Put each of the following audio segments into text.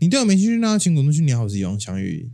你对我没兴趣那，请滚出去。你好，我是杨翔宇。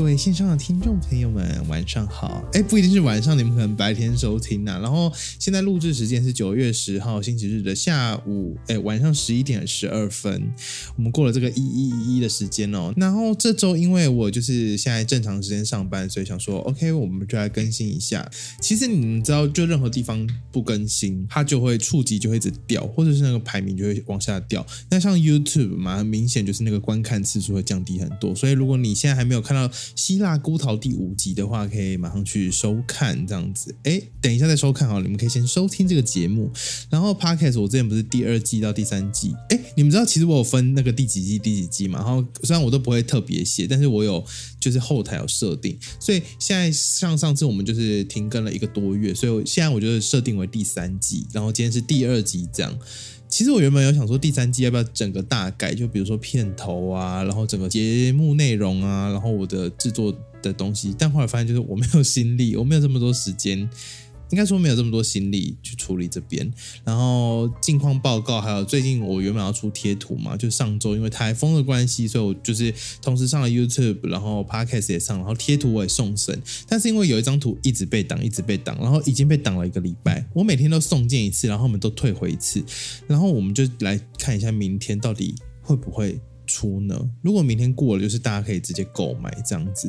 各位线上的听众朋友们，晚上好！哎，不一定是晚上，你们可能白天收听呐。然后现在录制时间是九月十号星期日的下午，哎，晚上十一点十二分。我们过了这个一一一一的时间哦。然后这周因为我就是现在正常时间上班，所以想说，OK，我们就来更新一下。其实你们知道，就任何地方不更新，它就会触及就会一直掉，或者是那个排名就会往下掉。那像 YouTube 嘛，很明显就是那个观看次数会降低很多。所以如果你现在还没有看到，希腊孤逃第五集的话，可以马上去收看这样子。哎，等一下再收看好，你们可以先收听这个节目。然后 Podcast 我之前不是第二季到第三季，哎，你们知道其实我有分那个第几季第几季嘛？然后虽然我都不会特别写，但是我有就是后台有设定，所以现在像上次我们就是停更了一个多月，所以现在我就设定为第三季，然后今天是第二集这样。其实我原本有想说第三季要不要整个大改，就比如说片头啊，然后整个节目内容啊，然后我的制作的东西，但后来发现就是我没有心力，我没有这么多时间。应该说没有这么多心力去处理这边，然后近况报告，还有最近我原本要出贴图嘛，就上周因为台风的关系，所以我就是同时上了 YouTube，然后 Podcast 也上，然后贴图我也送审，但是因为有一张图一直被挡，一直被挡，然后已经被挡了一个礼拜，我每天都送件一次，然后我们都退回一次，然后我们就来看一下明天到底会不会。出呢？如果明天过了，就是大家可以直接购买这样子；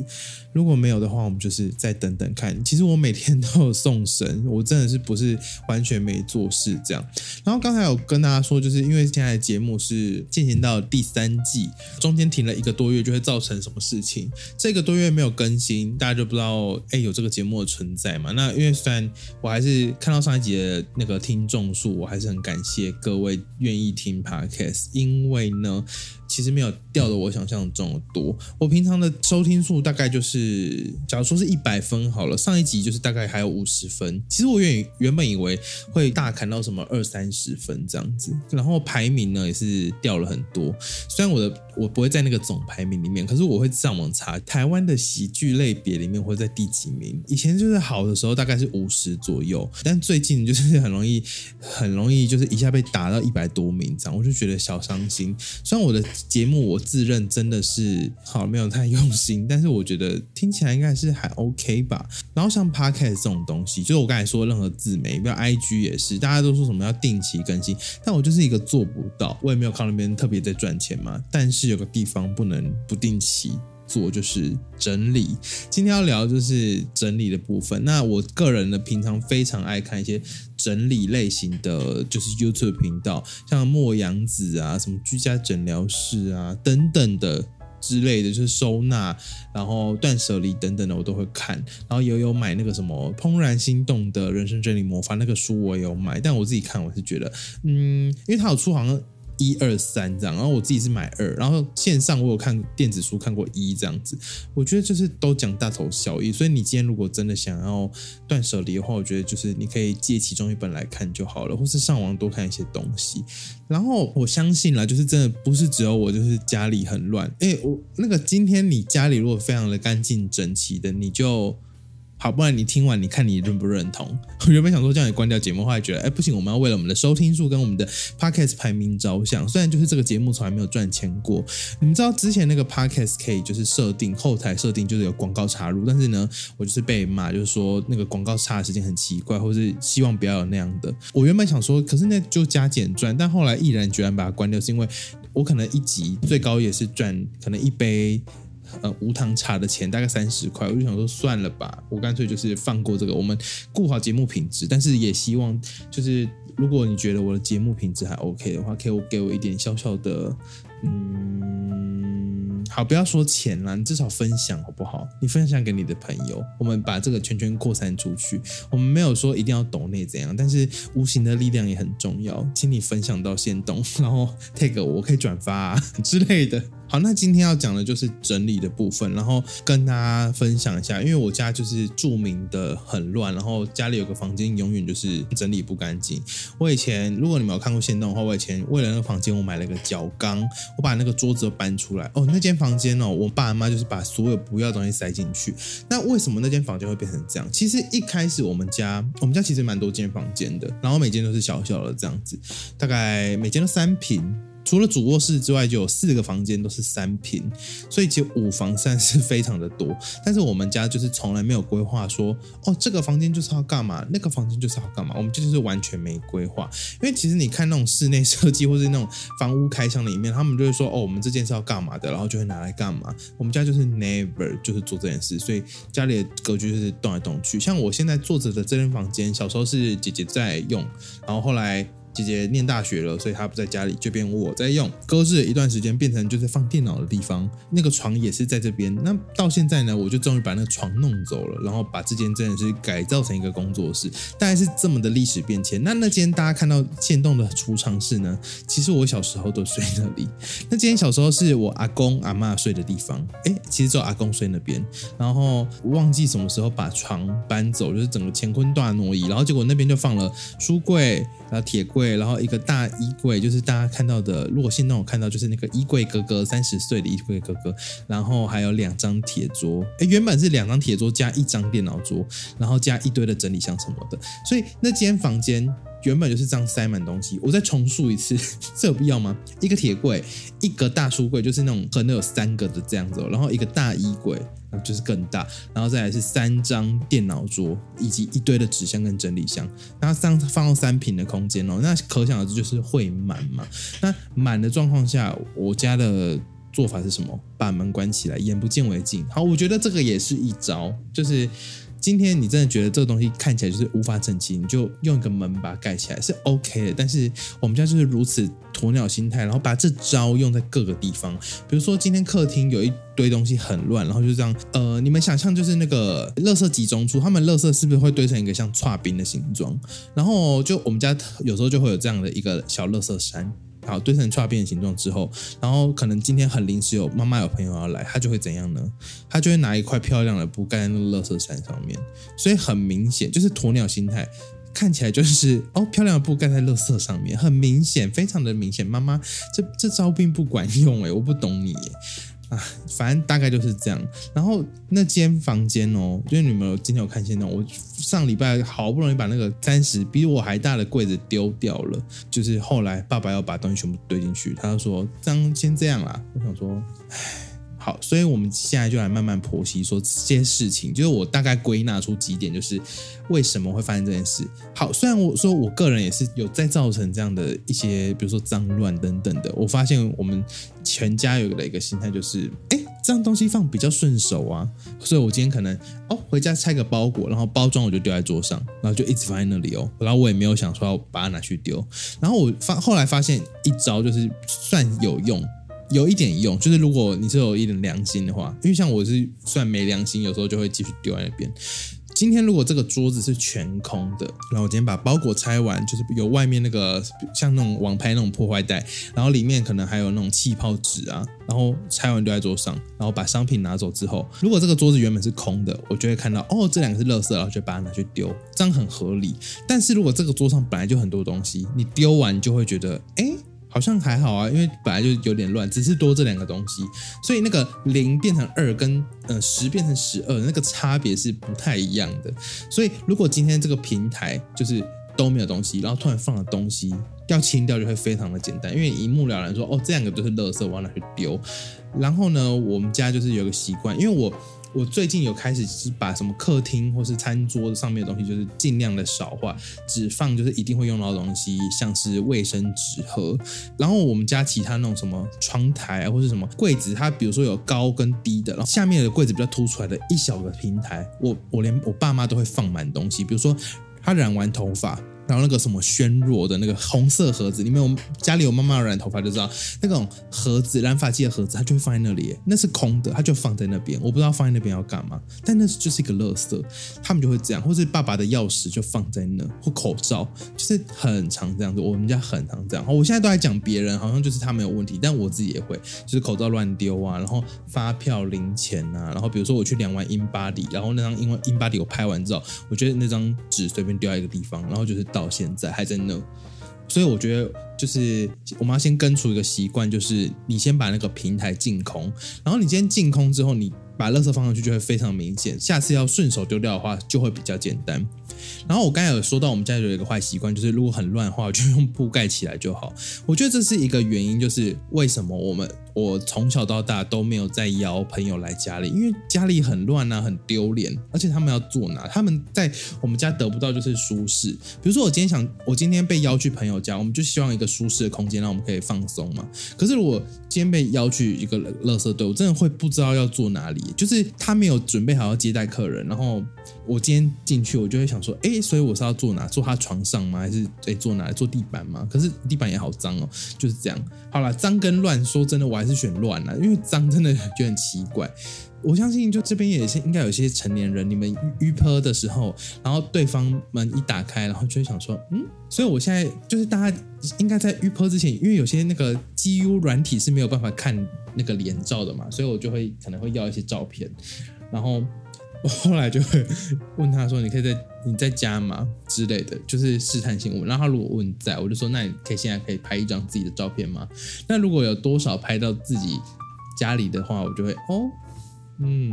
如果没有的话，我们就是再等等看。其实我每天都有送神，我真的是不是完全没做事这样。然后刚才有跟大家说，就是因为现在的节目是进行到第三季，中间停了一个多月，就会造成什么事情？这个多月没有更新，大家就不知道哎有这个节目的存在嘛？那因为虽然我还是看到上一集的那个听众数，我还是很感谢各位愿意听 Podcast，因为呢。其实没有掉的我想象中的多。我平常的收听数大概就是，假如说是一百分好了，上一集就是大概还有五十分。其实我原原本以为会大砍到什么二三十分这样子，然后排名呢也是掉了很多。虽然我的我不会在那个总排名里面，可是我会上网查台湾的喜剧类别里面会在第几名。以前就是好的时候大概是五十左右，但最近就是很容易很容易就是一下被打到一百多名这样，我就觉得小伤心。虽然我的。节目我自认真的是好没有太用心，但是我觉得听起来应该是还 OK 吧。然后像 Podcast 这种东西，就是我刚才说任何自媒，比如 IG 也是，大家都说什么要定期更新，但我就是一个做不到。我也没有靠那边特别在赚钱嘛，但是有个地方不能不定期。做就是整理，今天要聊就是整理的部分。那我个人呢，平常非常爱看一些整理类型的，就是 YouTube 频道，像莫阳子啊、什么居家诊疗室啊等等的之类的，就是收纳，然后断舍离等等的，我都会看。然后也有买那个什么《怦然心动的人生整理魔法》那个书，我也有买。但我自己看，我是觉得，嗯，因为它有出好像。一二三这样，然后我自己是买二，然后线上我有看电子书看过一这样子，我觉得就是都讲大同小异，所以你今天如果真的想要断舍离的话，我觉得就是你可以借其中一本来看就好了，或是上网多看一些东西。然后我相信啦，就是真的不是只有我，就是家里很乱。哎，我那个今天你家里如果非常的干净整齐的，你就。好，不然你听完，你看你认不认同？我 原本想说叫你关掉节目，后来觉得，哎，不行，我们要为了我们的收听数跟我们的 podcast 排名着想。虽然就是这个节目从来没有赚钱过，你们知道之前那个 podcast 可以就是设定后台设定就是有广告插入，但是呢，我就是被骂，就是说那个广告插的时间很奇怪，或是希望不要有那样的。我原本想说，可是那就加减赚，但后来毅然决然把它关掉，是因为我可能一集最高也是赚可能一杯。呃，无糖茶的钱大概三十块，我就想说算了吧，我干脆就是放过这个，我们顾好节目品质，但是也希望就是如果你觉得我的节目品质还 OK 的话，可以给我一点小小的，嗯，好，不要说钱啦，你至少分享好不好？你分享给你的朋友，我们把这个圈圈扩散出去。我们没有说一定要懂内怎样，但是无形的力量也很重要，请你分享到先懂，然后 take 我可以转发之类的。好，那今天要讲的就是整理的部分，然后跟大家分享一下，因为我家就是著名的很乱，然后家里有个房间永远就是整理不干净。我以前如果你们有看过《现动》的话，我以前为了那个房间，我买了个角缸，我把那个桌子搬出来。哦，那间房间哦，我爸妈就是把所有不要的东西塞进去。那为什么那间房间会变成这样？其实一开始我们家，我们家其实蛮多间房间的，然后每间都是小小的这样子，大概每间都三平。除了主卧室之外，就有四个房间都是三平，所以其实五房算是非常的多。但是我们家就是从来没有规划说，哦，这个房间就是要干嘛，那个房间就是要干嘛，我们就是完全没规划。因为其实你看那种室内设计或是那种房屋开箱里面，他们就会说，哦，我们这件是要干嘛的，然后就会拿来干嘛。我们家就是 never 就是做这件事，所以家里的格局就是动来动去。像我现在坐着的这间房间，小时候是姐姐在用，然后后来。姐姐念大学了，所以她不在家里，就变我在用。搁置了一段时间，变成就是放电脑的地方。那个床也是在这边。那到现在呢，我就终于把那个床弄走了，然后把这间真的是改造成一个工作室。大概是这么的历史变迁。那那间大家看到现动的储藏室呢？其实我小时候都睡那里。那间小时候是我阿公阿妈睡的地方。哎，其实只有阿公睡那边。然后忘记什么时候把床搬走，就是整个乾坤大挪移。然后结果那边就放了书柜。然后铁柜，对然后一个大衣柜，就是大家看到的。如果现在我看到，就是那个衣柜哥哥三十岁的衣柜哥哥。然后还有两张铁桌，哎，原本是两张铁桌加一张电脑桌，然后加一堆的整理箱什么的。所以那间房间原本就是这样塞满东西。我再重述一次，这有必要吗？一个铁柜，一个大书柜，就是那种可能有三个的这样子，然后一个大衣柜。就是更大，然后再来是三张电脑桌，以及一堆的纸箱跟整理箱，那三放到三平的空间哦，那可想而知就是会满嘛。那满的状况下，我家的做法是什么？把门关起来，眼不见为净。好，我觉得这个也是一招，就是。今天你真的觉得这个东西看起来就是无法整齐，你就用一个门把它盖起来是 OK 的。但是我们家就是如此鸵鸟心态，然后把这招用在各个地方。比如说今天客厅有一堆东西很乱，然后就这样，呃，你们想象就是那个垃圾集中处，他们垃圾是不是会堆成一个像串冰的形状？然后就我们家有时候就会有这样的一个小垃圾山。好，堆成串片的形状之后，然后可能今天很临时有妈妈有朋友要来，他就会怎样呢？他就会拿一块漂亮的布盖在那个垃圾山上面，所以很明显就是鸵鸟心态，看起来就是哦，漂亮的布盖在垃圾上面，很明显，非常的明显。妈妈，这这招并不管用诶，我不懂你。啊，反正大概就是这样。然后那间房间哦，就是你们今天有看现场，我上礼拜好不容易把那个三十比我还大的柜子丢掉了。就是后来爸爸要把东西全部堆进去，他就说这样先这样啦。我想说，唉。好，所以我们现在就来慢慢剖析说这些事情，就是我大概归纳出几点，就是为什么会发生这件事。好，虽然我说我个人也是有在造成这样的一些，比如说脏乱等等的，我发现我们全家有的一个心态就是，哎，这样东西放比较顺手啊，所以我今天可能哦回家拆个包裹，然后包装我就丢在桌上，然后就一直放在那里哦，然后我也没有想说要把它拿去丢，然后我发后来发现一招就是算有用。有一点用，就是如果你是有一点良心的话，因为像我是算没良心，有时候就会继续丢在那边。今天如果这个桌子是全空的，然后我今天把包裹拆完，就是有外面那个像那种网拍那种破坏袋，然后里面可能还有那种气泡纸啊，然后拆完丢在桌上，然后把商品拿走之后，如果这个桌子原本是空的，我就会看到哦，这两个是垃圾，然后就把它拿去丢，这样很合理。但是如果这个桌上本来就很多东西，你丢完就会觉得，哎。好像还好啊，因为本来就有点乱，只是多这两个东西，所以那个零变成二跟呃十变成十二那个差别是不太一样的。所以如果今天这个平台就是都没有东西，然后突然放了东西，要清掉就会非常的简单，因为一目了然说哦这两个都是垃圾，我要拿去丢。然后呢，我们家就是有个习惯，因为我。我最近有开始是把什么客厅或是餐桌上面的东西，就是尽量的少化，只放就是一定会用到的东西，像是卫生纸盒。然后我们家其他那种什么窗台啊或是什么柜子，它比如说有高跟低的，然后下面的柜子比较凸出来的一小个平台，我我连我爸妈都会放满东西。比如说他染完头发。然后那个什么轩若的那个红色盒子里面，我们家里有妈妈染头发就知道，那种盒子染发剂的盒子，它就会放在那里，那是空的，它就放在那边，我不知道放在那边要干嘛，但那就是一个垃圾，他们就会这样，或是爸爸的钥匙就放在那，或口罩，就是很常这样子，我们家很常这样。我现在都在讲别人，好像就是他没有问题，但我自己也会，就是口罩乱丢啊，然后发票零钱啊，然后比如说我去量完英巴里，然后那张因为英巴里我拍完之后，我觉得那张纸随便丢在一个地方，然后就是到到现在还在弄，所以我觉得就是我们要先根除一个习惯，就是你先把那个平台净空，然后你今天净空之后，你把垃圾放上去就会非常明显，下次要顺手丢掉的话就会比较简单。然后我刚才有说到，我们家有一个坏习惯，就是如果很乱的话，我就用布盖起来就好。我觉得这是一个原因，就是为什么我们我从小到大都没有再邀朋友来家里，因为家里很乱啊，很丢脸，而且他们要坐哪？他们在我们家得不到就是舒适。比如说我今天想，我今天被邀去朋友家，我们就希望一个舒适的空间，让我们可以放松嘛。可是如果今天被邀去一个垃圾堆，我真的会不知道要坐哪里，就是他没有准备好要接待客人，然后我今天进去，我就会想说，哎，所以我是要坐哪？坐他床上吗？还是哎坐哪？坐地板吗？可是地板也好脏哦，就是这样。好了，脏跟乱，说真的，我还是选乱了，因为脏真的就很奇怪。我相信，就这边也是应该有些成年人，你们预泼的时候，然后对方门一打开，然后就会想说，嗯，所以我现在就是大家应该在预泼之前，因为有些那个 G U 软体是没有办法看那个脸照的嘛，所以我就会可能会要一些照片，然后我后来就会问他说，你可以在你在家吗之类的，就是试探性问。然后他如果问在，我就说，那你可以现在可以拍一张自己的照片吗？那如果有多少拍到自己家里的话，我就会哦。嗯，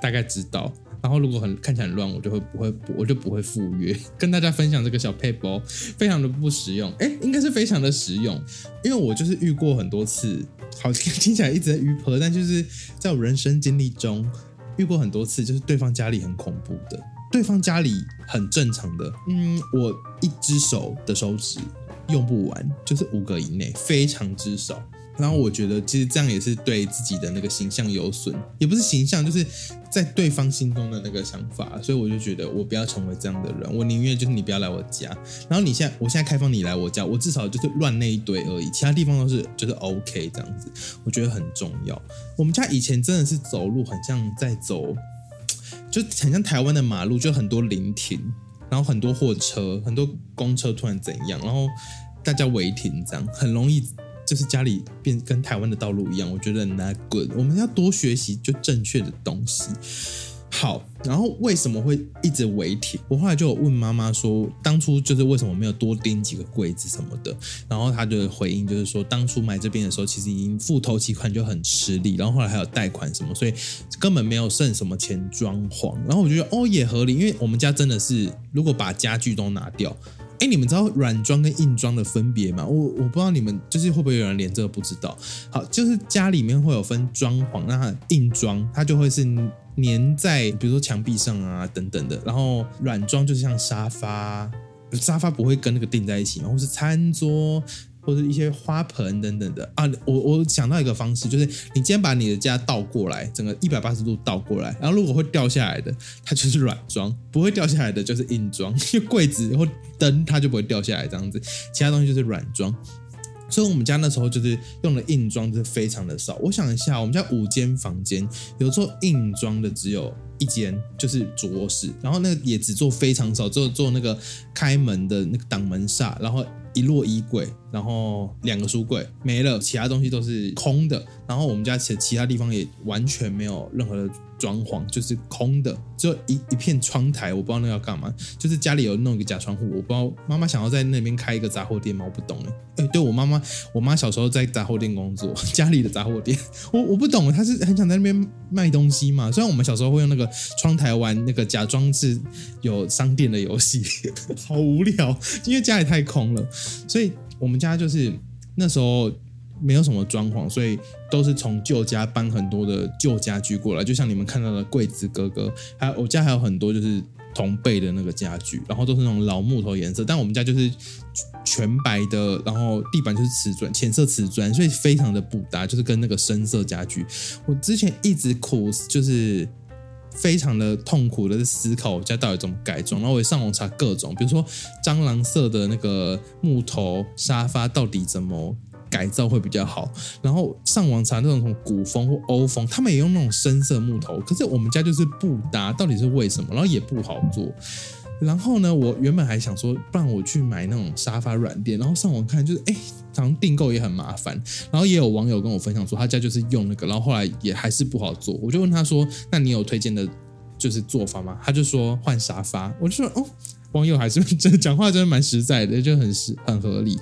大概知道。然后如果很看起来很乱，我就会不会，我就不会赴约。跟大家分享这个小配包，非常的不实用。哎，应该是非常的实用，因为我就是遇过很多次。好听起来一直在遇婆，但就是在我人生经历中遇过很多次，就是对方家里很恐怖的，对方家里很正常的。嗯，我一只手的手指用不完，就是五个以内，非常之少。然后我觉得，其实这样也是对自己的那个形象有损，也不是形象，就是在对方心中的那个想法。所以我就觉得，我不要成为这样的人，我宁愿就是你不要来我家。然后你现在，我现在开放你来我家，我至少就是乱那一堆而已，其他地方都是就是 OK 这样子，我觉得很重要。我们家以前真的是走路很像在走，就很像台湾的马路，就很多临停，然后很多货车、很多公车突然怎样，然后大家违停这样，很容易。就是家里变跟台湾的道路一样，我觉得 not good。我们要多学习就正确的东西。好，然后为什么会一直违停？我后来就有问妈妈说，当初就是为什么没有多订几个柜子什么的？然后她的回应就是说，当初买这边的时候，其实已经付头期款就很吃力，然后后来还有贷款什么，所以根本没有剩什么钱装潢。然后我觉得哦也合理，因为我们家真的是如果把家具都拿掉。哎，你们知道软装跟硬装的分别吗？我我不知道你们就是会不会有人连这个不知道。好，就是家里面会有分装潢，那硬装它就会是粘在比如说墙壁上啊等等的，然后软装就是像沙发，沙发不会跟那个钉在一起嘛，或是餐桌。或者一些花盆等等的啊，我我想到一个方式，就是你今天把你的家倒过来，整个一百八十度倒过来，然后如果会掉下来的，它就是软装；不会掉下来的就是硬装。因为柜子或灯它就不会掉下来这样子，其他东西就是软装。所以我们家那时候就是用的硬装，就是非常的少。我想一下，我们家五间房间，有做硬装的只有一间，就是主卧室，然后那个也只做非常少，只有做那个开门的那个挡门煞，然后。一摞衣柜，然后两个书柜没了，其他东西都是空的。然后我们家其其他地方也完全没有任何的装潢，就是空的，只有一一片窗台。我不知道那要干嘛，就是家里有弄一个假窗户。我不知道妈妈想要在那边开一个杂货店吗？我不懂哎。哎，对我妈妈，我妈小时候在杂货店工作，家里的杂货店，我我不懂，她是很想在那边卖东西嘛。虽然我们小时候会用那个窗台玩那个假装是有商店的游戏，好无聊，因为家里太空了。所以我们家就是那时候没有什么装潢，所以都是从旧家搬很多的旧家具过来，就像你们看到的柜子、哥哥，还有我家还有很多就是同辈的那个家具，然后都是那种老木头颜色，但我们家就是全白的，然后地板就是瓷砖，浅色瓷砖，所以非常的不搭，就是跟那个深色家具。我之前一直苦就是。非常的痛苦的思考我家到底怎么改装，然后我也上网查各种，比如说蟑螂色的那个木头沙发到底怎么。改造会比较好，然后上网查那种什么古风或欧风，他们也用那种深色木头，可是我们家就是不搭，到底是为什么？然后也不好做。然后呢，我原本还想说，不然我去买那种沙发软垫，然后上网看，就是哎，好像订购也很麻烦。然后也有网友跟我分享说，他家就是用那个，然后后来也还是不好做。我就问他说，那你有推荐的，就是做法吗？他就说换沙发。我就说哦，网友还是真讲话真的蛮实在的，就很实很合理。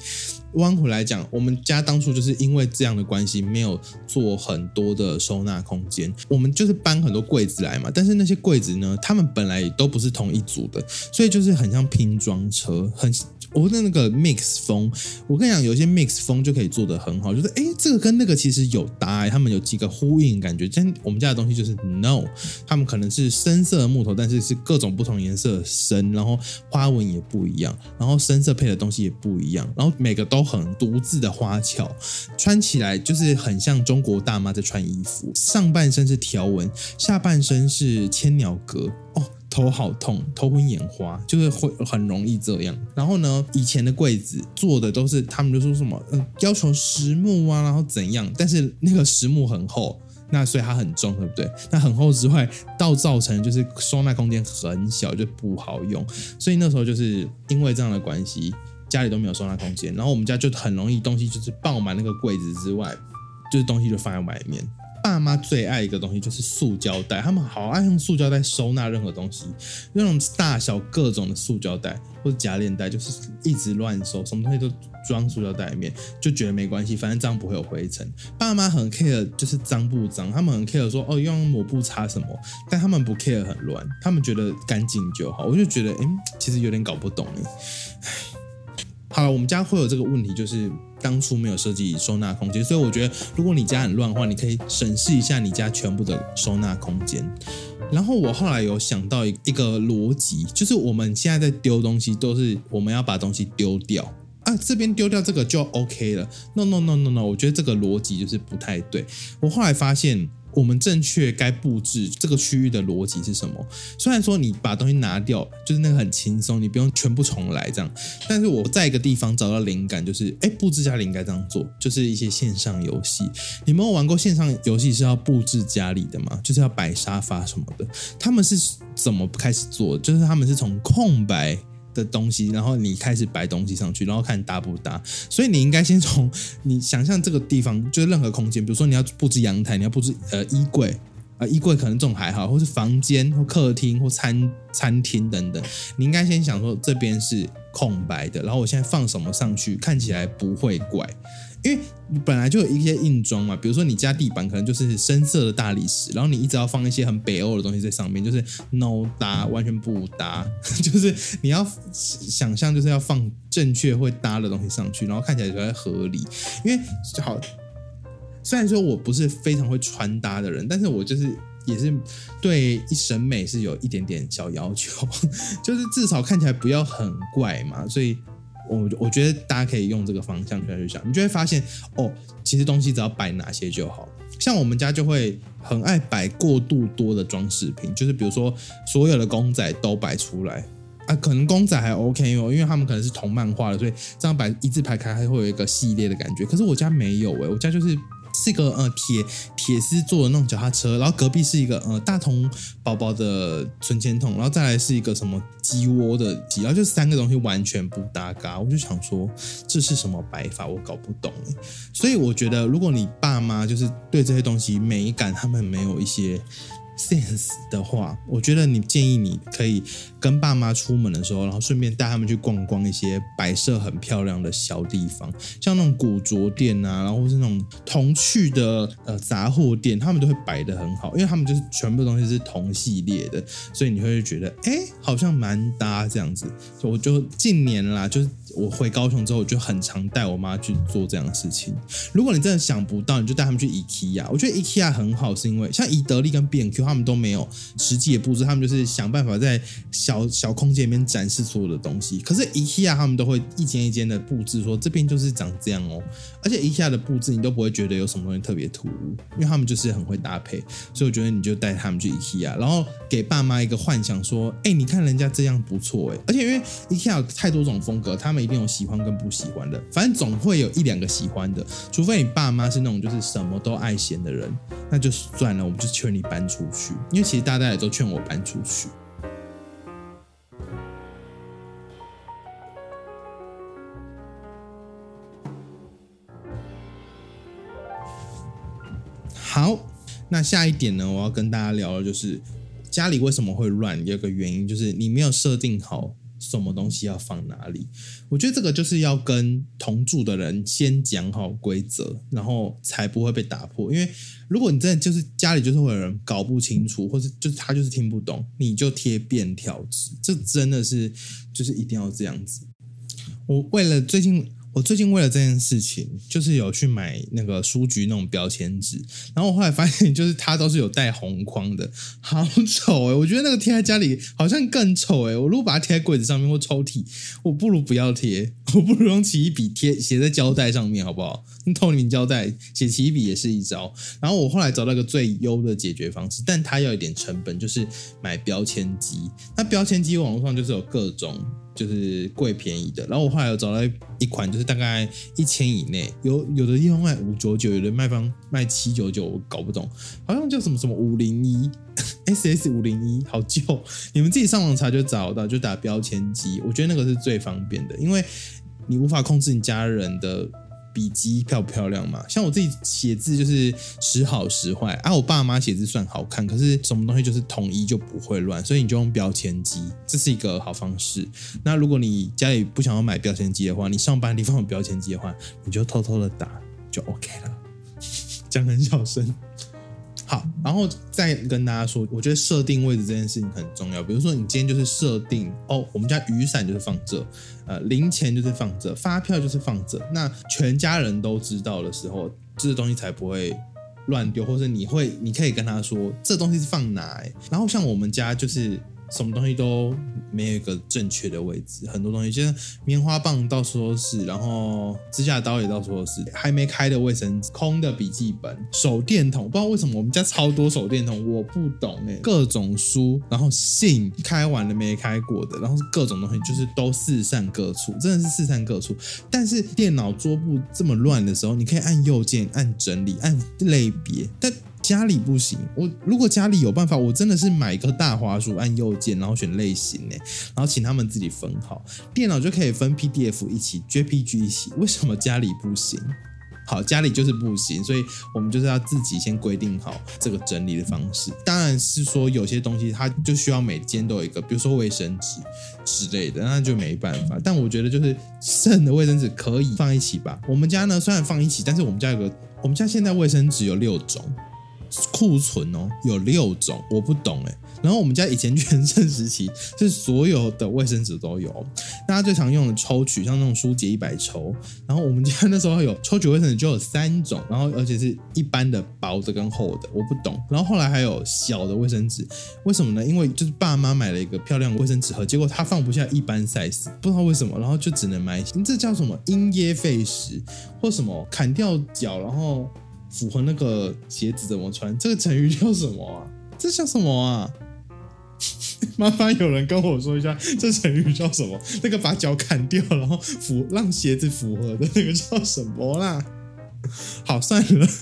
弯回来讲，我们家当初就是因为这样的关系，没有做很多的收纳空间。我们就是搬很多柜子来嘛，但是那些柜子呢，他们本来也都不是同一组的，所以就是很像拼装车，很。我的那个 mix 风，我跟你讲，有些 mix 风就可以做得很好，就是哎，这个跟那个其实有搭，他们有几个呼应感觉。真我们家的东西就是 no，他们可能是深色的木头，但是是各种不同颜色深，然后花纹也不一样，然后深色配的东西也不一样，然后每个都很独自的花俏，穿起来就是很像中国大妈在穿衣服，上半身是条纹，下半身是千鸟格哦。头好痛，头昏眼花，就是会很容易这样。然后呢，以前的柜子做的都是他们就说什么，嗯，要求实木啊，然后怎样？但是那个实木很厚，那所以它很重，对不对？那很厚之外，到造成就是收纳空间很小，就不好用。所以那时候就是因为这样的关系，家里都没有收纳空间。然后我们家就很容易东西就是爆满那个柜子之外，就是东西就放在外面。爸妈最爱一个东西就是塑胶袋，他们好爱用塑胶袋收纳任何东西，那种大小各种的塑胶袋或者夹链袋，就是一直乱收，什么东西都装塑胶袋里面，就觉得没关系，反正这样不会有灰尘。爸妈很 care 就是脏不脏，他们很 care 说哦用抹布擦什么，但他们不 care 很乱，他们觉得干净就好。我就觉得，哎，其实有点搞不懂哎。好了，我们家会有这个问题，就是当初没有设计收纳空间，所以我觉得如果你家很乱的话，你可以审视一下你家全部的收纳空间。然后我后来有想到一一个逻辑，就是我们现在在丢东西，都是我们要把东西丢掉啊，这边丢掉这个就 OK 了。No No No No No，我觉得这个逻辑就是不太对。我后来发现。我们正确该布置这个区域的逻辑是什么？虽然说你把东西拿掉，就是那个很轻松，你不用全部重来这样。但是我在一个地方找到灵感，就是哎，布置家里应该这样做，就是一些线上游戏。你们有玩过线上游戏是要布置家里的吗？就是要摆沙发什么的。他们是怎么开始做？就是他们是从空白。的东西，然后你开始摆东西上去，然后看搭不搭。所以你应该先从你想象这个地方，就是任何空间，比如说你要布置阳台，你要布置呃衣柜啊，衣柜可能这种还好，或是房间或客厅或餐餐厅等等，你应该先想说这边是空白的，然后我现在放什么上去，看起来不会怪。本来就有一些硬装嘛，比如说你家地板可能就是深色的大理石，然后你一直要放一些很北欧的东西在上面，就是 no 搭，完全不搭，就是你要想象就是要放正确会搭的东西上去，然后看起来才会合理。因为好，虽然说我不是非常会穿搭的人，但是我就是也是对审美是有一点点小要求，就是至少看起来不要很怪嘛，所以。我我觉得大家可以用这个方向去想，你就会发现哦，其实东西只要摆哪些就好。像我们家就会很爱摆过度多的装饰品，就是比如说所有的公仔都摆出来啊，可能公仔还 OK 哦，因为他们可能是同漫画的，所以这样摆一字排开还会有一个系列的感觉。可是我家没有诶，我家就是。是一个呃铁铁丝做的那种脚踏车，然后隔壁是一个呃大童宝宝的存钱筒，然后再来是一个什么鸡窝的鸡，然后就三个东西完全不搭嘎，我就想说这是什么摆法，我搞不懂所以我觉得如果你爸妈就是对这些东西美感他们没有一些。Sense 的话，我觉得你建议你可以跟爸妈出门的时候，然后顺便带他们去逛逛一些摆设很漂亮的小地方，像那种古着店啊，然后是那种童趣的呃杂货店，他们都会摆的很好，因为他们就是全部东西是同系列的，所以你会觉得哎，好像蛮搭这样子。我就近年啦，就是。我回高雄之后，我就很常带我妈去做这样的事情。如果你真的想不到，你就带他们去 IKEA。我觉得 IKEA 很好，是因为像宜得利跟 B&Q 他们都没有实际的布置，他们就是想办法在小小空间里面展示所有的东西。可是 IKEA 他们都会一间一间的布置，说这边就是长这样哦。而且 IKEA 的布置你都不会觉得有什么东西特别突兀，因为他们就是很会搭配。所以我觉得你就带他们去 IKEA，然后给爸妈一个幻想，说：哎，你看人家这样不错哎。而且因为 IKEA 有太多种风格，他们一定有喜欢跟不喜欢的，反正总会有一两个喜欢的。除非你爸妈是那种就是什么都爱闲的人，那就算了，我们就劝你搬出去。因为其实大家也都劝我搬出去。好，那下一点呢，我要跟大家聊的就是家里为什么会乱，有个原因就是你没有设定好。什么东西要放哪里？我觉得这个就是要跟同住的人先讲好规则，然后才不会被打破。因为如果你真的就是家里就是会有人搞不清楚，或是就是他就是听不懂，你就贴便条纸，这真的是就是一定要这样子。我为了最近。我最近为了这件事情，就是有去买那个书局那种标签纸，然后我后来发现，就是它都是有带红框的，好丑哎！我觉得那个贴在家里好像更丑哎。我如果把它贴在柜子上面或抽屉，我不如不要贴，我不如用起笔贴写在胶带上面，好不好？用透明胶带写起笔也是一招。然后我后来找到一个最优的解决方式，但它要一点成本，就是买标签机。那标签机网络上就是有各种。就是贵便宜的，然后我后来有找到一款，就是大概一千以内，有有的地方卖五九九，有的卖方卖七九九，我搞不懂，好像叫什么什么五零一 S S 五零一，好旧，你们自己上网查就找到，就打标签机，我觉得那个是最方便的，因为你无法控制你家人的。笔记漂不漂亮嘛？像我自己写字就是时好时坏啊。我爸妈写字算好看，可是什么东西就是统一就不会乱，所以你就用标签机，这是一个好方式。那如果你家里不想要买标签机的话，你上班地方有标签机的话，你就偷偷的打就 OK 了，讲很小声。好，然后再跟大家说，我觉得设定位置这件事情很重要。比如说，你今天就是设定哦，我们家雨伞就是放这，呃，零钱就是放这，发票就是放这，那全家人都知道的时候，这东西才不会乱丢，或者你会，你可以跟他说，这东西是放哪？然后像我们家就是。什么东西都没有一个正确的位置，很多东西，就是棉花棒到处都是，然后指甲刀也到处都是，还没开的卫生纸，空的笔记本，手电筒，不知道为什么我们家超多手电筒，我不懂哎，各种书，然后信开完了没开过的，然后各种东西，就是都四散各处，真的是四散各处。但是电脑桌布这么乱的时候，你可以按右键按整理，按类别，但。家里不行，我如果家里有办法，我真的是买个大滑鼠，按右键，然后选类型呢，然后请他们自己分好，电脑就可以分 PDF 一起，JPG 一起。为什么家里不行？好，家里就是不行，所以我们就是要自己先规定好这个整理的方式。当然是说有些东西它就需要每间都有一个，比如说卫生纸之类的，那就没办法。但我觉得就是剩的卫生纸可以放一起吧。我们家呢虽然放一起，但是我们家有个，我们家现在卫生纸有六种。库存哦，有六种，我不懂哎。然后我们家以前全盛时期 是所有的卫生纸都有，大家最常用的抽取，像那种书节一百抽。然后我们家那时候有 抽取卫生纸就有三种，然后而且是一般的薄的跟厚的，我不懂。然后后来还有小的卫生纸，为什么呢？因为就是爸妈买了一个漂亮的卫生纸盒，结果他放不下一般 size，不知道为什么，然后就只能买。这叫什么因噎废食，或什么砍掉脚，然后。符合那个鞋子怎么穿？这个成语叫什么啊？这叫什么啊？麻烦有人跟我说一下，这成语叫什么？那个把脚砍掉，然后符让鞋子符合的那个叫什么啦？好，算了。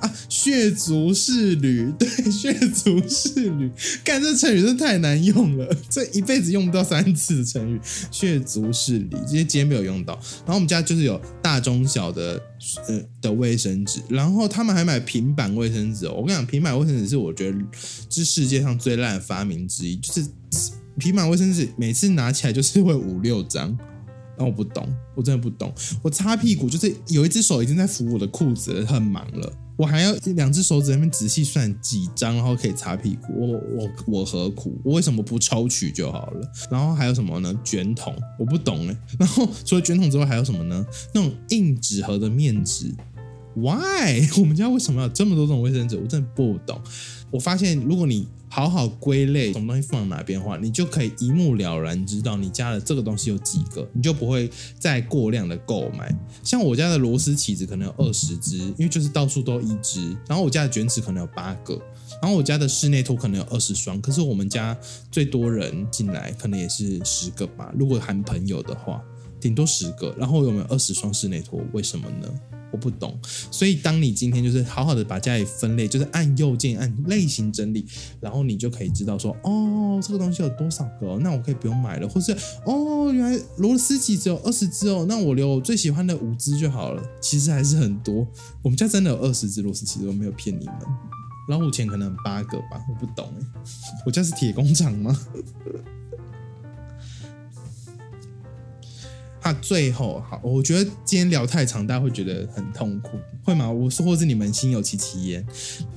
啊，血足适履，对，血足适履，干这成语真太难用了，这一辈子用不到三次的成语，血足适履，这些今天没有用到。然后我们家就是有大中小的呃的卫生纸，然后他们还买平板卫生纸哦。我跟你讲，平板卫生纸是我觉得是世界上最烂的发明之一，就是平板卫生纸每次拿起来就是会五六张。那我不懂，我真的不懂。我擦屁股就是有一只手已经在扶我的裤子，很忙了。我还要两只手指在那边仔细算几张，然后可以擦屁股。我我我何苦？我为什么不抽取就好了？然后还有什么呢？卷筒，我不懂哎。然后除了卷筒之外还有什么呢？那种硬纸盒的面纸，Why？我们家为什么要这么多种卫生纸？我真的不懂。我发现，如果你好好归类什么东西放哪边的话，你就可以一目了然知道你家的这个东西有几个，你就不会再过量的购买。像我家的螺丝起子可能有二十只，因为就是到处都一只。然后我家的卷尺可能有八个，然后我家的室内拖可能有二十双。可是我们家最多人进来可能也是十个吧，如果含朋友的话，顶多十个。然后有没有二十双室内拖？为什么呢？我不懂，所以当你今天就是好好的把家里分类，就是按右键按类型整理，然后你就可以知道说，哦，这个东西有多少个，那我可以不用买了，或是哦，原来螺丝起只有二十只哦，那我留我最喜欢的五只就好了。其实还是很多，我们家真的有二十只螺丝起，我没有骗你们。老虎钳可能八个吧，我不懂哎，我家是铁工厂吗？那最后好，我觉得今天聊太长，大家会觉得很痛苦，会吗？我是，或是你们心有戚戚焉。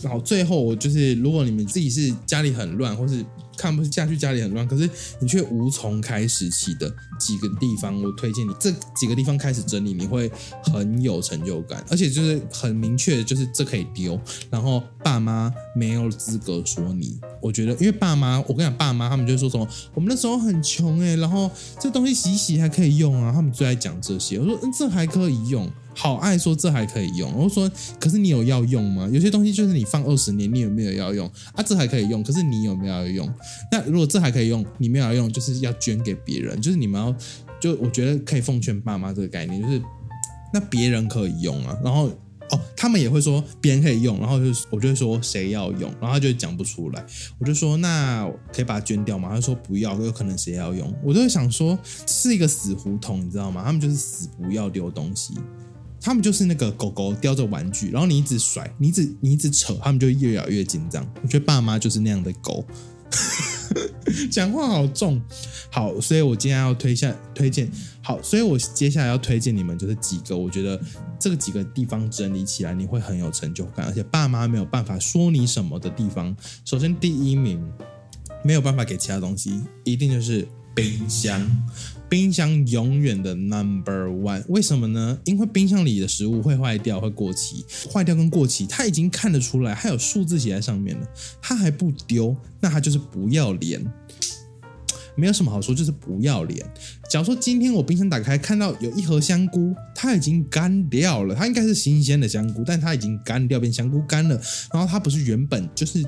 然后最后，我就是，如果你们自己是家里很乱，或是。看不下去，家里很乱，可是你却无从开始起的几个地方，我推荐你这几个地方开始整理，你会很有成就感，而且就是很明确的，就是这可以丢，然后爸妈没有资格说你。我觉得，因为爸妈，我跟你讲，爸妈他们就说什么，我们那时候很穷哎，然后这东西洗洗还可以用啊，他们最爱讲这些。我说，嗯，这还可以用。好爱说这还可以用，我说可是你有要用吗？有些东西就是你放二十年，你有没有要用啊？这还可以用，可是你有没有要用？那如果这还可以用，你没有要用，就是要捐给别人，就是你们要就我觉得可以奉劝爸妈这个概念，就是那别人可以用啊，然后哦，他们也会说别人可以用，然后就我就会说谁要用，然后他就讲不出来，我就说那可以把它捐掉吗？他说不要，有可能谁要用，我就会想说是一个死胡同，你知道吗？他们就是死不要丢东西。他们就是那个狗狗叼着玩具，然后你一直甩，你一直你一直扯，他们就越咬越紧张。我觉得爸妈就是那样的狗，讲话好重。好，所以我今天要推下推荐。好，所以我接下来要推荐你们就是几个，我觉得这个几个地方整理起来你会很有成就感，而且爸妈没有办法说你什么的地方。首先第一名没有办法给其他东西，一定就是冰箱。冰箱永远的 number one，为什么呢？因为冰箱里的食物会坏掉，会过期。坏掉跟过期，他已经看得出来，还有数字写在上面了，他还不丢，那他就是不要脸。没有什么好说，就是不要脸。假如说今天我冰箱打开，看到有一盒香菇，它已经干掉了，它应该是新鲜的香菇，但它已经干掉，变香菇干了。然后它不是原本就是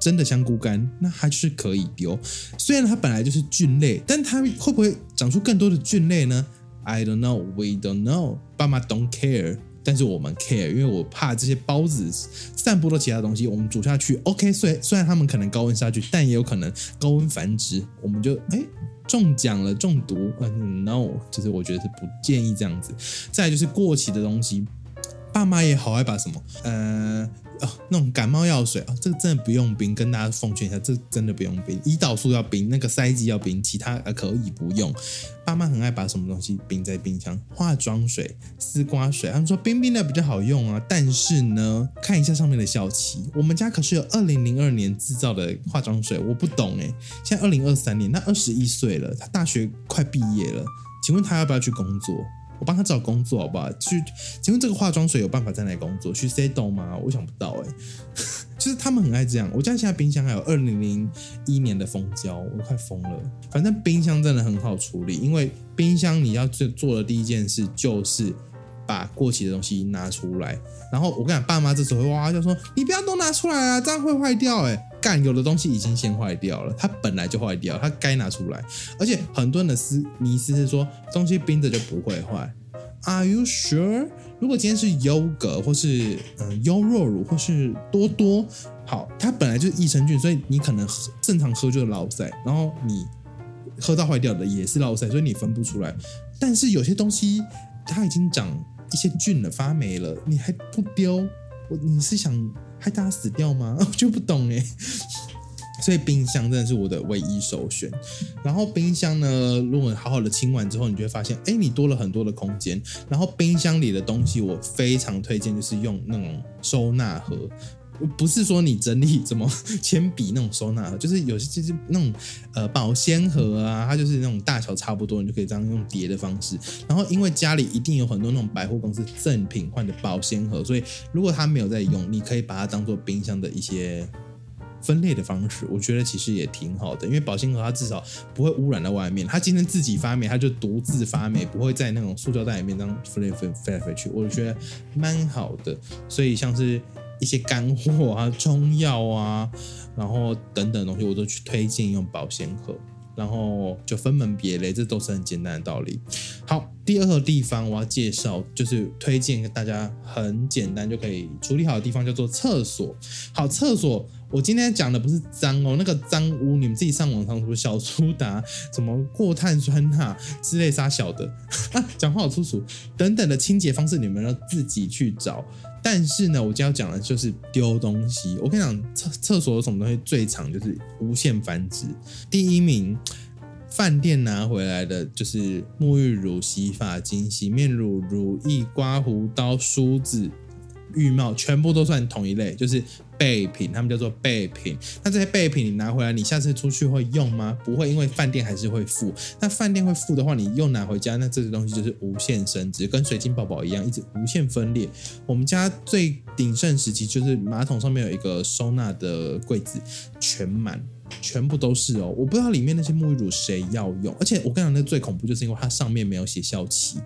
真的香菇干，那它就是可以丢。虽然它本来就是菌类，但它会不会长出更多的菌类呢？I don't know, we don't know. 爸妈 don't care. 但是我们 care，因为我怕这些包子散播到其他东西，我们煮下去，OK。虽虽然他们可能高温杀菌，但也有可能高温繁殖，我们就哎中奖了，中毒。嗯，no，就是我觉得是不建议这样子。再就是过期的东西，爸妈也好爱把什么，呃。哦，那种感冒药水啊，这个真的不用冰，跟大家奉劝一下，这真的不用冰。胰岛素要冰，那个塞剂要冰，其他可以不用。爸妈很爱把什么东西冰在冰箱，化妆水、丝瓜水，他们说冰冰的比较好用啊。但是呢，看一下上面的效期，我们家可是有二零零二年制造的化妆水，我不懂哎。现在二零二三年，那二十一岁了，他大学快毕业了，请问他要不要去工作？我帮他找工作好不好？去，请问这个化妆水有办法在哪里工作？去 s e t 吗？我想不到哎，就是他们很爱这样。我家现在冰箱还有二零零一年的蜂胶，我快疯了。反正冰箱真的很好处理，因为冰箱你要做做的第一件事就是把过期的东西拿出来。然后我跟你讲，爸妈这时候哇就说：“你不要都拿出来啊，这样会坏掉。”哎，干，有的东西已经先坏掉了，它本来就坏掉，它该拿出来。而且很多人的思迷思是说，东西冰着就不会坏。Are you sure？如果今天是优格，或是嗯优酪乳，或是多多，好，它本来就是益生菌，所以你可能正常喝就是老塞，然后你喝到坏掉的也是老塞，所以你分不出来。但是有些东西它已经长。一些菌了，发霉了，你还不丢？我你是想害大家死掉吗？我就不懂哎。所以冰箱真的是我的唯一首选。然后冰箱呢，如果好好的清完之后，你就会发现，哎，你多了很多的空间。然后冰箱里的东西，我非常推荐，就是用那种收纳盒。不是说你整理怎么铅笔那种收纳盒，就是有些就是那种呃保鲜盒啊，它就是那种大小差不多，你就可以这样用叠的方式。然后因为家里一定有很多那种百货公司赠品换的保鲜盒，所以如果它没有在用，你可以把它当做冰箱的一些。分类的方式，我觉得其实也挺好的，因为保鲜盒它至少不会污染到外面。它今天自己发霉，它就独自发霉，不会在那种塑胶袋里面这样飞来飞飞来飞去。我觉得蛮好的。所以像是一些干货啊、中药啊，然后等等东西，我都去推荐用保鲜盒。然后就分门别类，这都是很简单的道理。好，第二个地方我要介绍，就是推荐大家很简单就可以处理好的地方，叫做厕所。好，厕所。我今天讲的不是脏哦，那个脏污你们自己上网上什么小苏打、什么过碳酸钠之类啥小的 啊，讲话好粗俗等等的清洁方式，你们要自己去找。但是呢，我今天要讲的就是丢东西。我跟你讲，厕厕所有什么东西最长就是无限繁殖。第一名，饭店拿回来的就是沐浴乳、洗发精、洗面乳、乳液、刮胡刀、梳子。浴帽全部都算同一类，就是备品，他们叫做备品。那这些备品你拿回来，你下次出去会用吗？不会，因为饭店还是会付。那饭店会付的话，你又拿回家，那这些东西就是无限升值，跟水晶宝宝一样，一直无限分裂。我们家最鼎盛时期就是马桶上面有一个收纳的柜子，全满，全部都是哦。我不知道里面那些沐浴乳谁要用，而且我跟你讲，那最恐怖就是因为它上面没有写效期。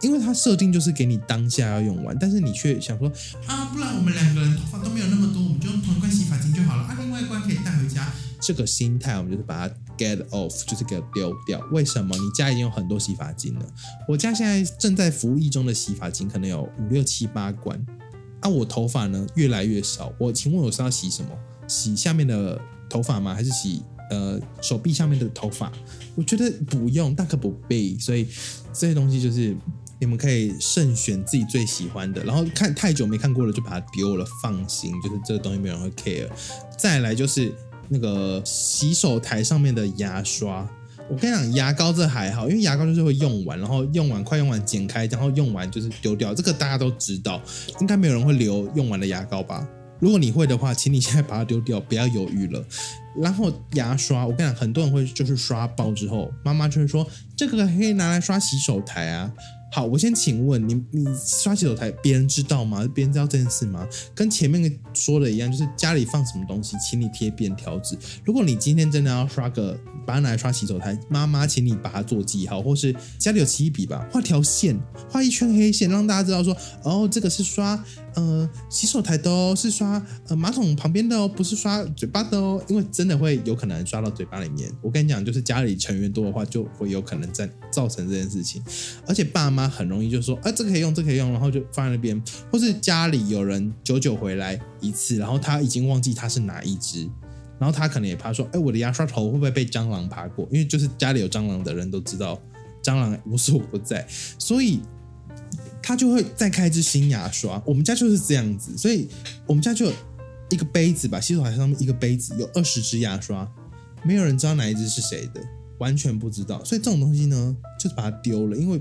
因为它设定就是给你当下要用完，但是你却想说啊，不然我们两个人头发都没有那么多，我们就用同一罐洗发精就好了啊，另外一罐可以带回家。这个心态我们就是把它 get off，就是给丢掉。为什么？你家已经有很多洗发精了，我家现在正在服役中的洗发精可能有五六七八罐，啊，我头发呢越来越少。我请问我是要洗什么？洗下面的头发吗？还是洗呃手臂下面的头发？我觉得不用，大可不必。所以这些东西就是。你们可以慎选自己最喜欢的，然后看太久没看过了就把它丢了，放心，就是这个东西没有人会 care。再来就是那个洗手台上面的牙刷，我跟你讲，牙膏这还好，因为牙膏就是会用完，然后用完快用完剪开，然后用完就是丢掉，这个大家都知道，应该没有人会留用完的牙膏吧？如果你会的话，请你现在把它丢掉，不要犹豫了。然后牙刷，我跟你讲，很多人会就是刷爆之后，妈妈就会说这个可以拿来刷洗手台啊。好，我先请问你，你刷洗手台，别人知道吗？别人知道这件事吗？跟前面说的一样，就是家里放什么东西，请你贴便条纸。如果你今天真的要刷个，把它拿来刷洗手台，妈妈，请你把它做记号，或是家里有奇异笔吧，画条线，画一圈黑线，让大家知道说，哦，这个是刷呃洗手台的哦，是刷呃马桶旁边的哦，不是刷嘴巴的哦，因为真的会有可能刷到嘴巴里面。我跟你讲，就是家里成员多的话，就会有可能在造成这件事情，而且爸妈。妈很容易就说，哎，这个可以用，这可以用，然后就放在那边，或是家里有人久久回来一次，然后他已经忘记他是哪一只，然后他可能也怕说，哎，我的牙刷头会不会被蟑螂爬过？因为就是家里有蟑螂的人都知道，蟑螂无所不在，所以他就会再开一支新牙刷。我们家就是这样子，所以我们家就一个杯子吧，洗手台上面一个杯子有二十支牙刷，没有人知道哪一支是谁的，完全不知道。所以这种东西呢，就是把它丢了，因为。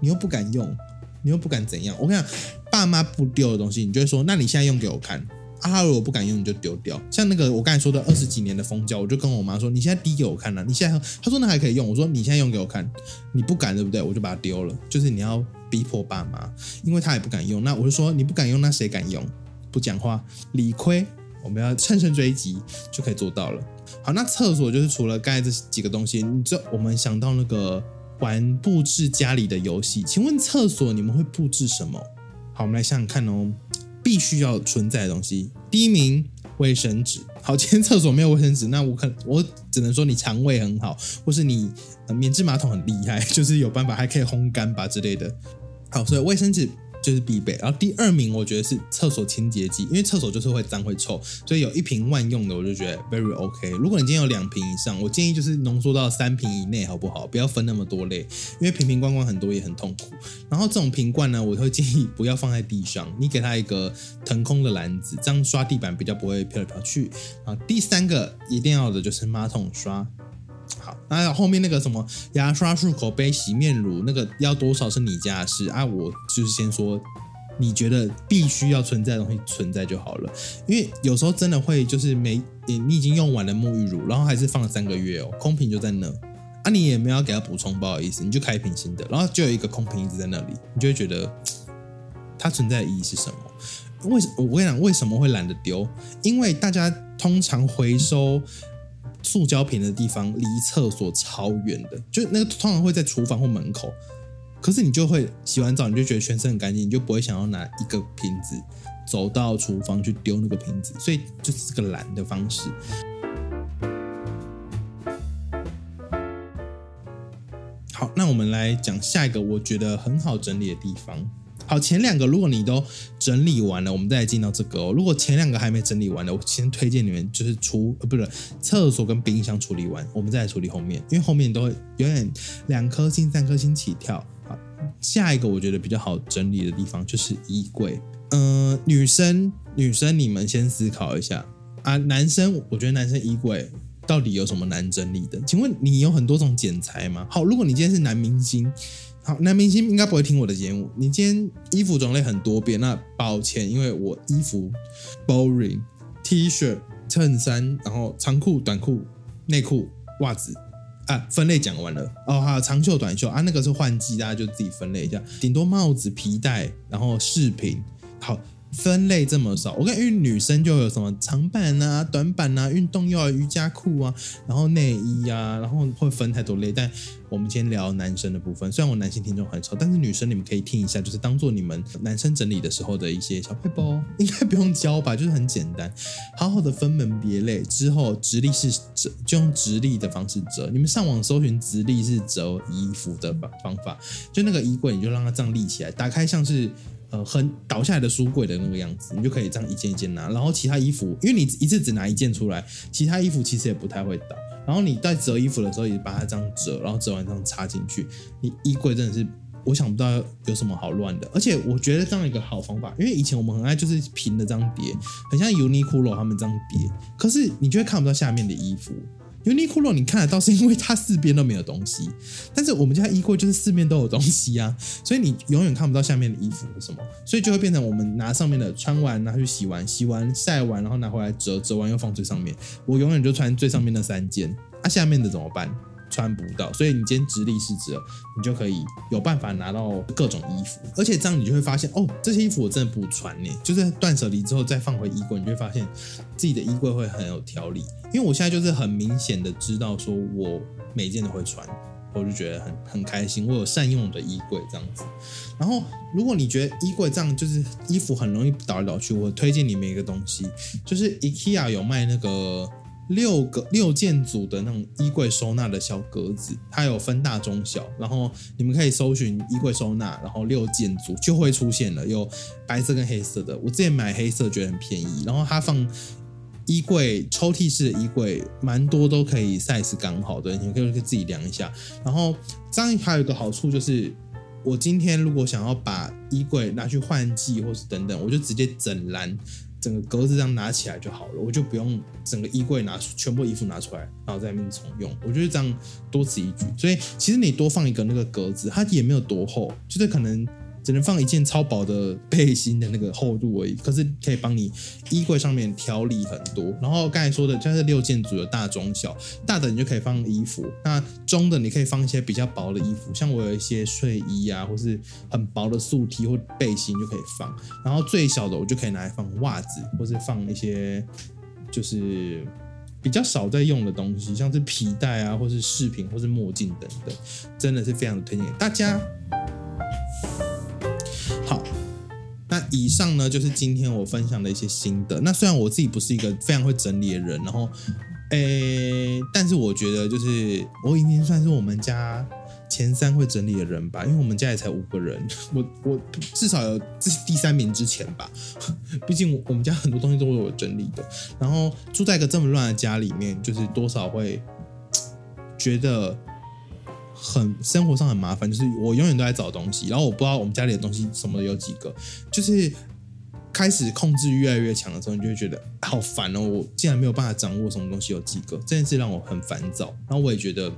你又不敢用，你又不敢怎样？我跟你讲，爸妈不丢的东西，你就会说，那你现在用给我看。啊，如果不敢用，你就丢掉。像那个我刚才说的二十几年的蜂胶，我就跟我妈说，你现在滴给我看了。你现在，她说那还可以用。我说你现在用给我看，你不敢对不对？我就把它丢了。就是你要逼迫爸妈，因为他也不敢用。那我就说你不敢用，那谁敢用？不讲话，理亏。我们要乘胜追击，就可以做到了。好，那厕所就是除了刚才这几个东西，你就我们想到那个。玩布置家里的游戏，请问厕所你们会布置什么？好，我们来想想看哦，必须要存在的东西。第一名，卫生纸。好，今天厕所没有卫生纸，那我可我只能说你肠胃很好，或是你呃免治马桶很厉害，就是有办法还可以烘干吧之类的。好，所以卫生纸。就是必备，然后第二名我觉得是厕所清洁剂，因为厕所就是会脏会臭，所以有一瓶万用的我就觉得 very OK。如果你今天有两瓶以上，我建议就是浓缩到三瓶以内，好不好？不要分那么多类，因为瓶瓶罐罐很多也很痛苦。然后这种瓶罐呢，我会建议不要放在地上，你给它一个腾空的篮子，这样刷地板比较不会飘来飘去。啊，第三个一定要的就是马桶刷。好，那后面那个什么牙刷、漱口杯、洗面乳，那个要多少是你家的事啊？我就是先说你觉得必须要存在的东西存在就好了。因为有时候真的会就是没你已经用完了沐浴乳，然后还是放了三个月哦，空瓶就在那啊，你也没有给它补充，不好意思，你就开一瓶新的，然后就有一个空瓶一直在那里，你就会觉得它存在的意义是什么？为什我跟你讲，为什么会懒得丢？因为大家通常回收塑胶瓶的地方离厕所超远的，就那个通常会在厨房或门口。可是你就会洗完澡，你就觉得全身很干净，你就不会想要拿一个瓶子走到厨房去丢那个瓶子，所以就是个懒的方式。好，那我们来讲下一个我觉得很好整理的地方。好，前两个如果你都整理完了，我们再来进到这个哦。如果前两个还没整理完的，我先推荐你们就是厨呃不是厕所跟冰箱处理完，我们再来处理后面，因为后面都会有点两颗星、三颗星起跳。好，下一个我觉得比较好整理的地方就是衣柜。嗯，女生女生你们先思考一下啊，男生我觉得男生衣柜到底有什么难整理的？请问你有很多种剪裁吗？好，如果你今天是男明星。好，男明星应该不会听我的节目。你今天衣服种类很多变，那抱歉，因为我衣服 boring，T 恤、衬衫，然后长裤、短裤、内裤、袜子啊，分类讲完了哦。好长袖、短袖啊，那个是换季，大家就自己分类一下。顶多帽子、皮带，然后饰品，好。分类这么少，我看因为女生就有什么长版啊、短版啊、运动用瑜伽裤啊，然后内衣啊，然后会分太多类。但我们先聊男生的部分，虽然我男性听众很少，但是女生你们可以听一下，就是当做你们男生整理的时候的一些小配包，应该不用教吧？就是很简单，好好的分门别类之后，直立式折就用直立的方式折。你们上网搜寻直立式折衣服的方方法，就那个衣柜你就让它这样立起来，打开像是。呃，很倒下来的书柜的那个样子，你就可以这样一件一件拿。然后其他衣服，因为你一次只拿一件出来，其他衣服其实也不太会倒。然后你在折衣服的时候，也把它这样折，然后折完这样插进去。你衣柜真的是，我想不到有什么好乱的。而且我觉得这样一个好方法，因为以前我们很爱就是平的这样叠，很像 Uniqlo 他们这样叠，可是你就会看不到下面的衣服。Uniqlo 你看得到是因为它四边都没有东西，但是我们家衣柜就是四面都有东西啊，所以你永远看不到下面的衣服是什么，所以就会变成我们拿上面的穿完拿去洗完，洗完晒完，然后拿回来折，折完又放最上面。我永远就穿最上面那三件，啊，下面的怎么办？穿不到，所以你今天直立式折，你就可以有办法拿到各种衣服，而且这样你就会发现，哦，这些衣服我真的不穿呢。就是断舍离之后再放回衣柜，你就会发现自己的衣柜会很有条理。因为我现在就是很明显的知道，说我每件都会穿，我就觉得很很开心。我有善用我的衣柜这样子。然后，如果你觉得衣柜这样就是衣服很容易倒来倒去，我推荐你们一个东西，就是 IKEA 有卖那个。六个六件组的那种衣柜收纳的小格子，它有分大中小，然后你们可以搜寻衣柜收纳，然后六件组就会出现了，有白色跟黑色的。我之前买黑色觉得很便宜，然后它放衣柜抽屉式的衣柜，蛮多都可以 size 刚好的，你们可以自己量一下。然后这样还有一个好处就是，我今天如果想要把衣柜拿去换季或是等等，我就直接整篮。整个格子这样拿起来就好了，我就不用整个衣柜拿出全部衣服拿出来，然后在那边重用。我觉得这样多此一举。所以其实你多放一个那个格子，它也没有多厚，就是可能。只能放一件超薄的背心的那个厚度而已，可是可以帮你衣柜上面调理很多。然后刚才说的就是六件组有大中小，大的你就可以放衣服，那中的你可以放一些比较薄的衣服，像我有一些睡衣啊，或是很薄的素 T 或背心就可以放。然后最小的我就可以拿来放袜子，或是放一些就是比较少在用的东西，像是皮带啊，或是饰品，或是墨镜等等，真的是非常的推荐给大家。以上呢就是今天我分享的一些心得。那虽然我自己不是一个非常会整理的人，然后，诶，但是我觉得就是我已经算是我们家前三会整理的人吧，因为我们家也才五个人，我我至少有这第三名之前吧。毕竟我们家很多东西都是我整理的，然后住在一个这么乱的家里面，就是多少会觉得。很生活上很麻烦，就是我永远都在找东西，然后我不知道我们家里的东西什么有几个，就是开始控制越来越强的时候，你就会觉得好烦哦！我竟然没有办法掌握什么东西有几个，这件事让我很烦躁。然后我也觉得，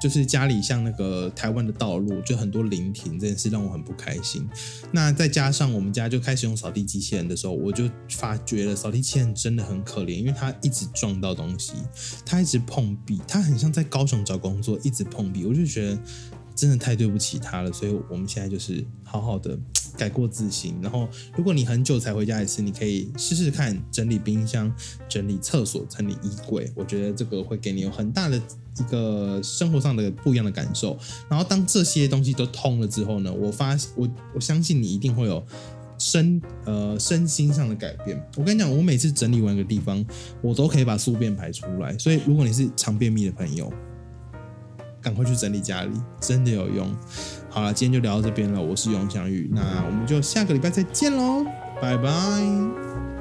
就是家里像那个台湾的道路，就很多临停，这件事让我很不开心。那再加上我们家就开始用扫地机器人的时候，我就发觉了扫地机器人真的很可怜，因为它一直撞到东西，它一直碰壁，它很像在高雄找工作，一直碰壁，我就觉得。真的太对不起它了，所以我们现在就是好好的 改过自新。然后，如果你很久才回家一次，你可以试试看整理冰箱、整理厕所、整理衣柜。我觉得这个会给你有很大的一个生活上的不一样的感受。然后，当这些东西都通了之后呢，我发我我相信你一定会有身呃身心上的改变。我跟你讲，我每次整理完一个地方，我都可以把宿便排出来。所以，如果你是常便秘的朋友，赶快去整理家里，真的有用。好了，今天就聊到这边了。我是永祥宇，那我们就下个礼拜再见喽，拜拜。